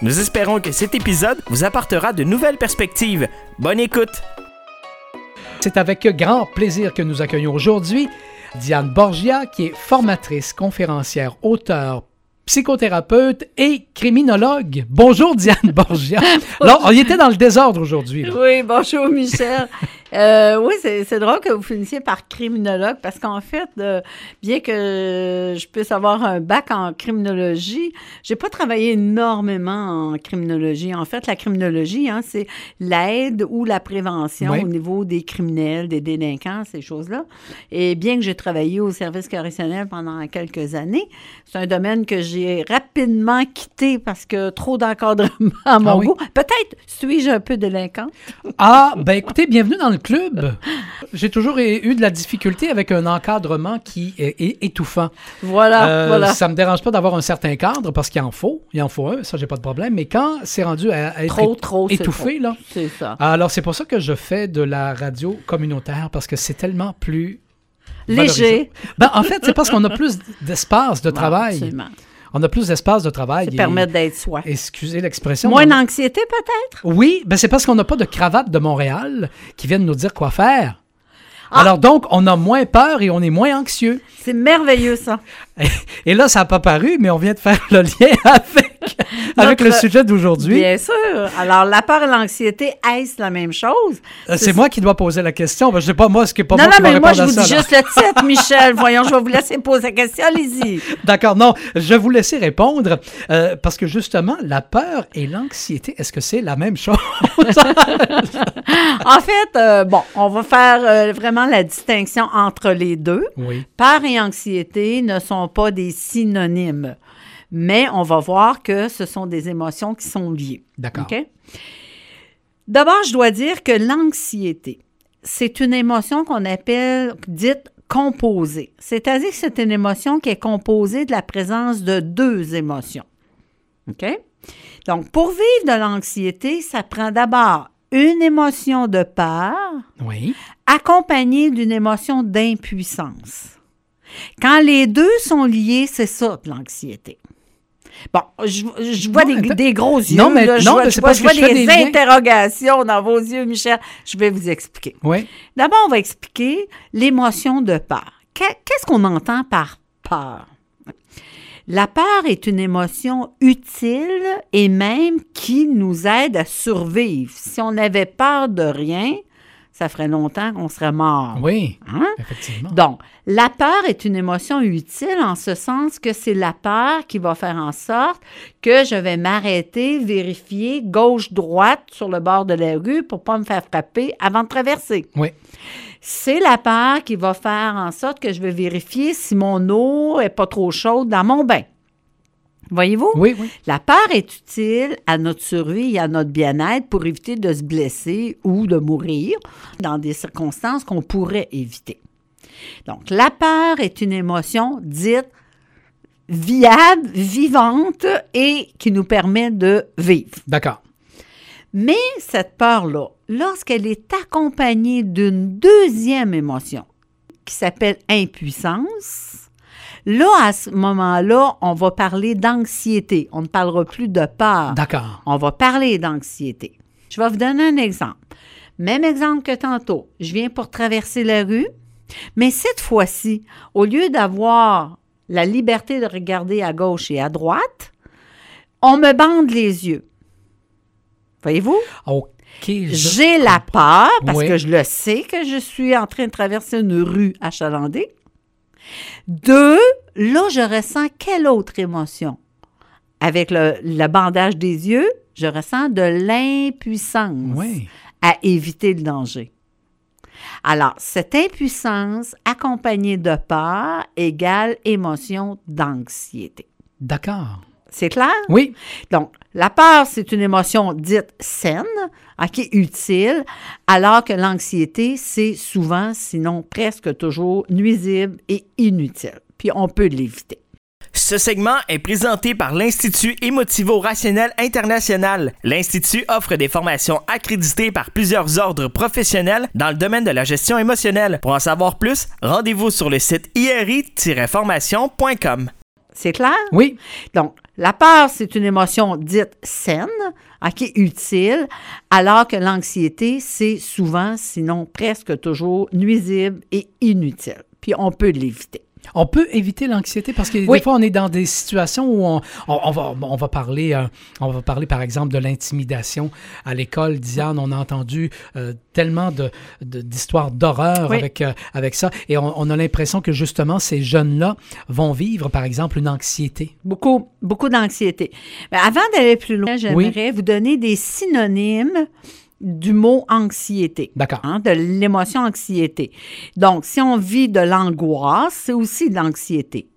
Nous espérons que cet épisode vous apportera de nouvelles perspectives. Bonne écoute! C'est avec grand plaisir que nous accueillons aujourd'hui Diane Borgia, qui est formatrice, conférencière, auteure, psychothérapeute et criminologue. Bonjour Diane Borgia. Alors, on y était dans le désordre aujourd'hui. Oui, bonjour Michel. Euh, oui, c'est drôle que vous finissiez par criminologue parce qu'en fait, euh, bien que je puisse avoir un bac en criminologie, j'ai pas travaillé énormément en criminologie. En fait, la criminologie, hein, c'est l'aide ou la prévention Oui. au niveau des criminels, des délinquants, ces choses-là. Et bien que j'ai travaillé au service correctionnel pendant quelques années, c'est un domaine que j'ai rapidement quitté parce que trop d'encadrement à mon Ah oui? goût. Peut-être suis-je un peu délinquant. Ah, ben écoutez, bienvenue dans le club. J'ai toujours eu de la difficulté avec un encadrement qui est, étouffant. Voilà, Euh, voilà. Ça me dérange pas d'avoir un certain cadre parce qu'il en faut, il en faut un, ça j'ai pas de problème. Mais quand c'est rendu à, à être Trop, étouffé trop. là, C'est ça. alors c'est pour ça que je fais de la radio communautaire parce que c'est tellement plus Léger. Ben, en fait, c'est parce qu'on a plus d'espace de travail. absolument. On a plus d'espace de travail. D'être soi. Excusez l'expression. Moins d'anxiété, peut-être? Oui, ben c'est parce qu'on n'a pas de cravate de Montréal qui viennent nous dire quoi faire. Ah! Alors donc, on a moins peur et on est moins anxieux. C'est merveilleux, ça. Et là, ça n'a pas paru, mais on vient de faire le lien avec, avec le sujet d'aujourd'hui. Bien sûr. Alors, la peur et l'anxiété, est-ce la même chose? Euh, C'est moi qui dois poser la question. Je sais pas moi, ce qui est pas non, moi non, qui mais moi, je vous dis là. juste le titre, Michel. Voyons, je vais vous laisser poser la question. Allez-y. D'accord, non, je vais vous laisser répondre euh, parce que justement, la peur et l'anxiété, est-ce que c'est la même chose? En fait, euh, bon, on va faire euh, vraiment la distinction entre les deux. oui. Peur et anxiété ne sont pas des synonymes, mais on va voir que ce sont des émotions qui sont liées. D'accord. D'abord, je dois dire que l'anxiété, c'est une émotion qu'on appelle dite composée. C'est-à-dire que c'est une émotion qui est composée de la présence de deux émotions. OK? Donc, pour vivre de l'anxiété, ça prend d'abord une émotion de peur Oui. accompagnée d'une émotion d'impuissance. Quand les deux sont liés, c'est ça, l'anxiété. Bon, je, je vois Non, des, gros yeux. Non, mais- là, je non, vois, mais je vois- je vois des interrogations dans vos yeux, Michel. Je vais vous expliquer. Oui. D'abord, on va expliquer l'émotion de peur. Qu'est- Qu'est-ce qu'on entend par peur? La peur est une émotion utile et même qui nous aide à survivre. Si on avait peur de rien, ça ferait longtemps qu'on serait mort. Oui. Hein? Effectivement. Donc, la peur est une émotion utile en ce sens que c'est la peur qui va faire en sorte que je vais m'arrêter, vérifier gauche-droite sur le bord de la rue pour pas me faire frapper avant de traverser. Oui. C'est la peur qui va faire en sorte que je vais vérifier si mon eau est pas trop chaude dans mon bain. Voyez-vous? Oui, oui. La peur est utile à notre survie et à notre bien-être pour éviter de se blesser ou de mourir dans des circonstances qu'on pourrait éviter. Donc, la peur est une émotion dite viable, vivante et qui nous permet de vivre. D'accord. Mais cette peur-là, lorsqu'elle est accompagnée d'une deuxième émotion qui s'appelle impuissance, là, à ce moment-là, on va parler d'anxiété. On ne parlera plus de peur. D'accord. On va parler d'anxiété. Je vais vous donner un exemple. Même exemple que tantôt. Je viens pour traverser la rue, mais cette fois-ci, au lieu d'avoir la liberté de regarder à gauche et à droite, on me bande les yeux. Voyez-vous? OK. J'ai la peur parce Oui. que je le sais que je suis en train de traverser une rue achalandée. Deux, là, je ressens quelle autre émotion? Avec le, le bandage des yeux, je ressens de l'impuissance Oui. à éviter le danger. Alors, cette impuissance accompagnée de peur égale émotion d'anxiété. D'accord. C'est clair? Oui. Donc, la peur, c'est une émotion dite saine, est utile, alors que l'anxiété, c'est souvent, sinon presque toujours, nuisible et inutile. Puis on peut l'éviter. Ce segment est présenté par l'Institut Émotivo-Rationnel International. L'Institut offre des formations accréditées par plusieurs ordres professionnels dans le domaine de la gestion émotionnelle. Pour en savoir plus, rendez-vous sur le site iri-formation.com. C'est clair? Oui. Donc, la peur, c'est une émotion dite saine, qui est utile, alors que l'anxiété, c'est souvent, sinon presque toujours, nuisible et inutile. Puis on peut l'éviter. On peut éviter l'anxiété parce que Oui. des fois, on est dans des situations où on, on- on va, on, va parler, euh, on va parler, par exemple, de l'intimidation. À l'école, Diane, on a entendu euh, tellement de- de- d'histoires d'horreur Oui. avec, euh, avec ça. Et on, a l'impression que, justement, ces jeunes-là vont vivre, par exemple, une anxiété. Beaucoup, beaucoup d'anxiété. Avant d'aller plus loin, j'aimerais vous donner des synonymes du mot anxiété. D'accord. hein, de l'émotion anxiété. Donc, si on vit de l'angoisse, c'est aussi de l'anxiété.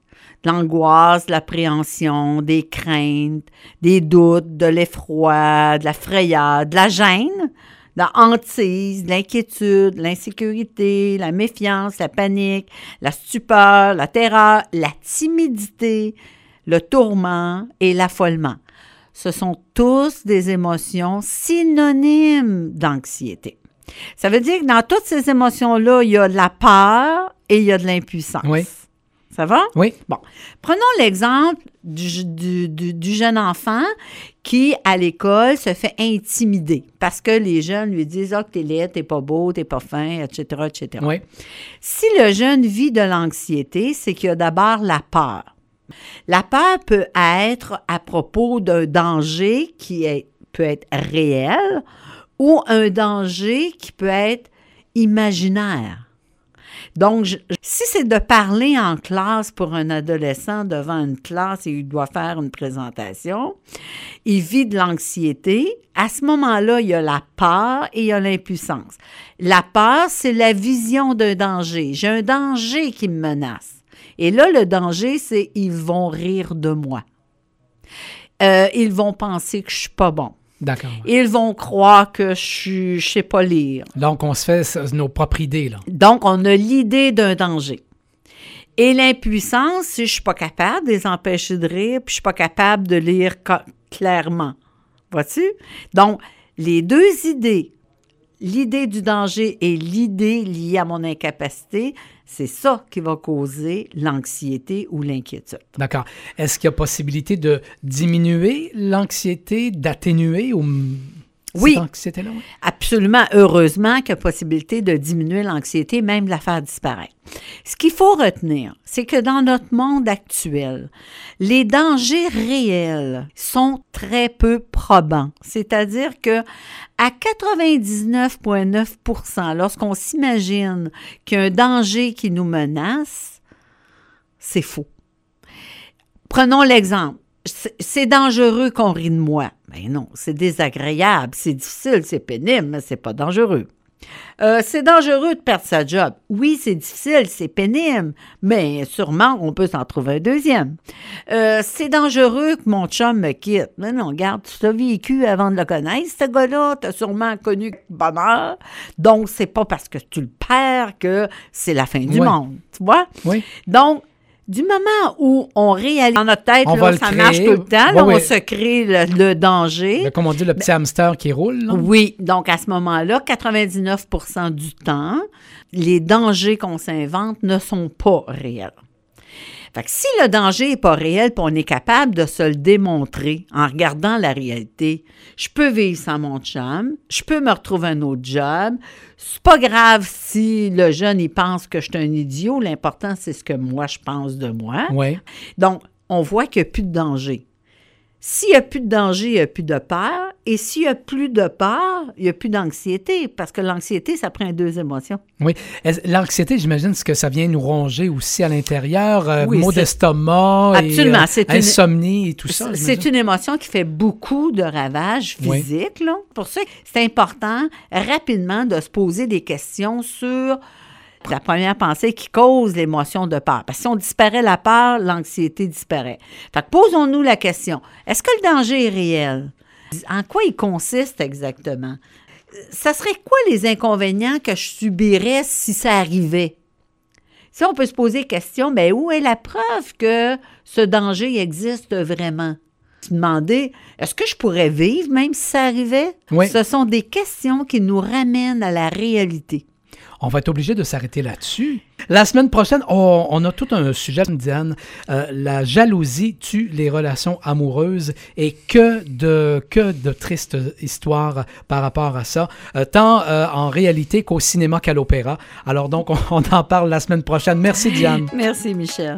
De l'angoisse, de l'appréhension, des craintes, des doutes, de l'effroi, de la frayeur, de la gêne, de la hantise, de l'inquiétude, de l'insécurité, la méfiance, la panique, la stupeur, la terreur, la timidité, le tourment et l'affolement. Ce sont tous des émotions synonymes d'anxiété. Ça veut dire que dans toutes ces émotions-là, il y a de la peur et il y a de l'impuissance. Oui. Ça va? Oui. Bon. Prenons l'exemple du, du- du- du jeune enfant qui, à l'école, se fait intimider parce que les jeunes lui disent Ah, que t'es laid, t'es pas beau, t'es pas fin, etc., etc. Oui. Si le jeune vit de l'anxiété, c'est qu'il y a d'abord la peur. La peur peut être à propos d'un danger qui peut être réel ou un danger qui peut être imaginaire. Donc, si c'est de parler en classe pour un adolescent devant une classe et il doit faire une présentation, il vit de l'anxiété. À ce moment-là, il y a la peur et il y a l'impuissance. La peur, c'est la vision d'un danger. J'ai un danger qui me menace. Et là, le danger, c'est ils vont rire de moi. Euh, ils vont penser que je suis pas bon. D'accord. Ils vont croire que je suis, je sais pas lire. Donc, on se fait nos propres idées, là. Donc, on a l'idée d'un danger. Et l'impuissance, si je suis pas capable de les empêcher de rire, puis je suis pas capable de lire clairement. Vois-tu? Donc, les deux idées, l'idée du danger et l'idée liée à mon incapacité, c'est ça qui va causer l'anxiété ou l'inquiétude. D'accord. Est-ce qu'il y a possibilité de diminuer l'anxiété, d'atténuer ou Oui. cette anxiété-là? oui? Absolument, heureusement qu'il y a possibilité de diminuer l'anxiété, même de la faire disparaître. Ce qu'il faut retenir, c'est que dans notre monde actuel, les dangers réels sont très peu probants. C'est-à-dire que à 99,9% lorsqu'on s'imagine qu'il y a un danger qui nous menace, c'est faux. Prenons l'exemple. C'est- C'est dangereux qu'on rit de moi. Mais non, c'est désagréable, c'est difficile, c'est pénible, mais c'est pas dangereux. Euh, c'est dangereux de perdre sa job. Oui, c'est difficile, c'est pénible, mais sûrement on peut s'en trouver un deuxième. Euh, c'est dangereux que mon chum me quitte. Mais non, regarde, tu t'as vécu avant de le connaître, ce gars-là, tu as sûrement connu bonheur. Donc, c'est pas parce que tu le perds que c'est la fin du Ouais. monde. Tu vois? Oui. Donc, du moment où on réalise dans notre tête, On là, va ça créer. marche tout le temps, Ouais, là, on se crée le, le danger. Mais comme on dit, le petit hamster qui roule, là. Oui, donc à ce moment-là, 99% du temps, les dangers qu'on s'invente ne sont pas réels. Fait que si le danger n'est pas réel, puis on est capable de se le démontrer en regardant la réalité, je peux vivre sans mon chum, je peux me retrouver un autre job. C'est pas grave si le jeune il pense que je suis un idiot. L'important, c'est ce que moi je pense de moi. Oui. Donc, on voit qu'il n'y a plus de danger. S'il n'y a plus de danger, il n'y a plus de peur. Et s'il n'y a plus de peur, il n'y a plus d'anxiété. Parce que l'anxiété, ça prend deux émotions. Oui. L'anxiété, j'imagine, ce que ça vient nous ronger aussi à l'intérieur. euh, Oui, maux c'est- d'estomac, et, euh, c'est une- insomnie et tout ça. C'est une émotion qui fait beaucoup de ravages Oui. physiques. là. Pour ça, c'est important rapidement de se poser des questions sur la première pensée qui cause l'émotion de peur. Parce que si on disparaît la peur, l'anxiété disparaît. Fait que posons-nous la question, est-ce que le danger est réel? En quoi il consiste exactement? Ça serait quoi les inconvénients que je subirais si ça arrivait? Si on peut se poser la question, ben où est la preuve que ce danger existe vraiment? Se demander, est-ce que je pourrais vivre même si ça arrivait? Oui. Ce sont des questions qui nous ramènent à la réalité. On va être obligé de s'arrêter là-dessus. La semaine prochaine, on, a tout un sujet, Diane. Euh, la jalousie tue les relations amoureuses et que de, que de tristes histoires par rapport à ça, euh, tant euh, en réalité qu'au cinéma qu'à l'opéra. Alors donc, on, on en parle la semaine prochaine. Merci, Diane. Merci, Michel.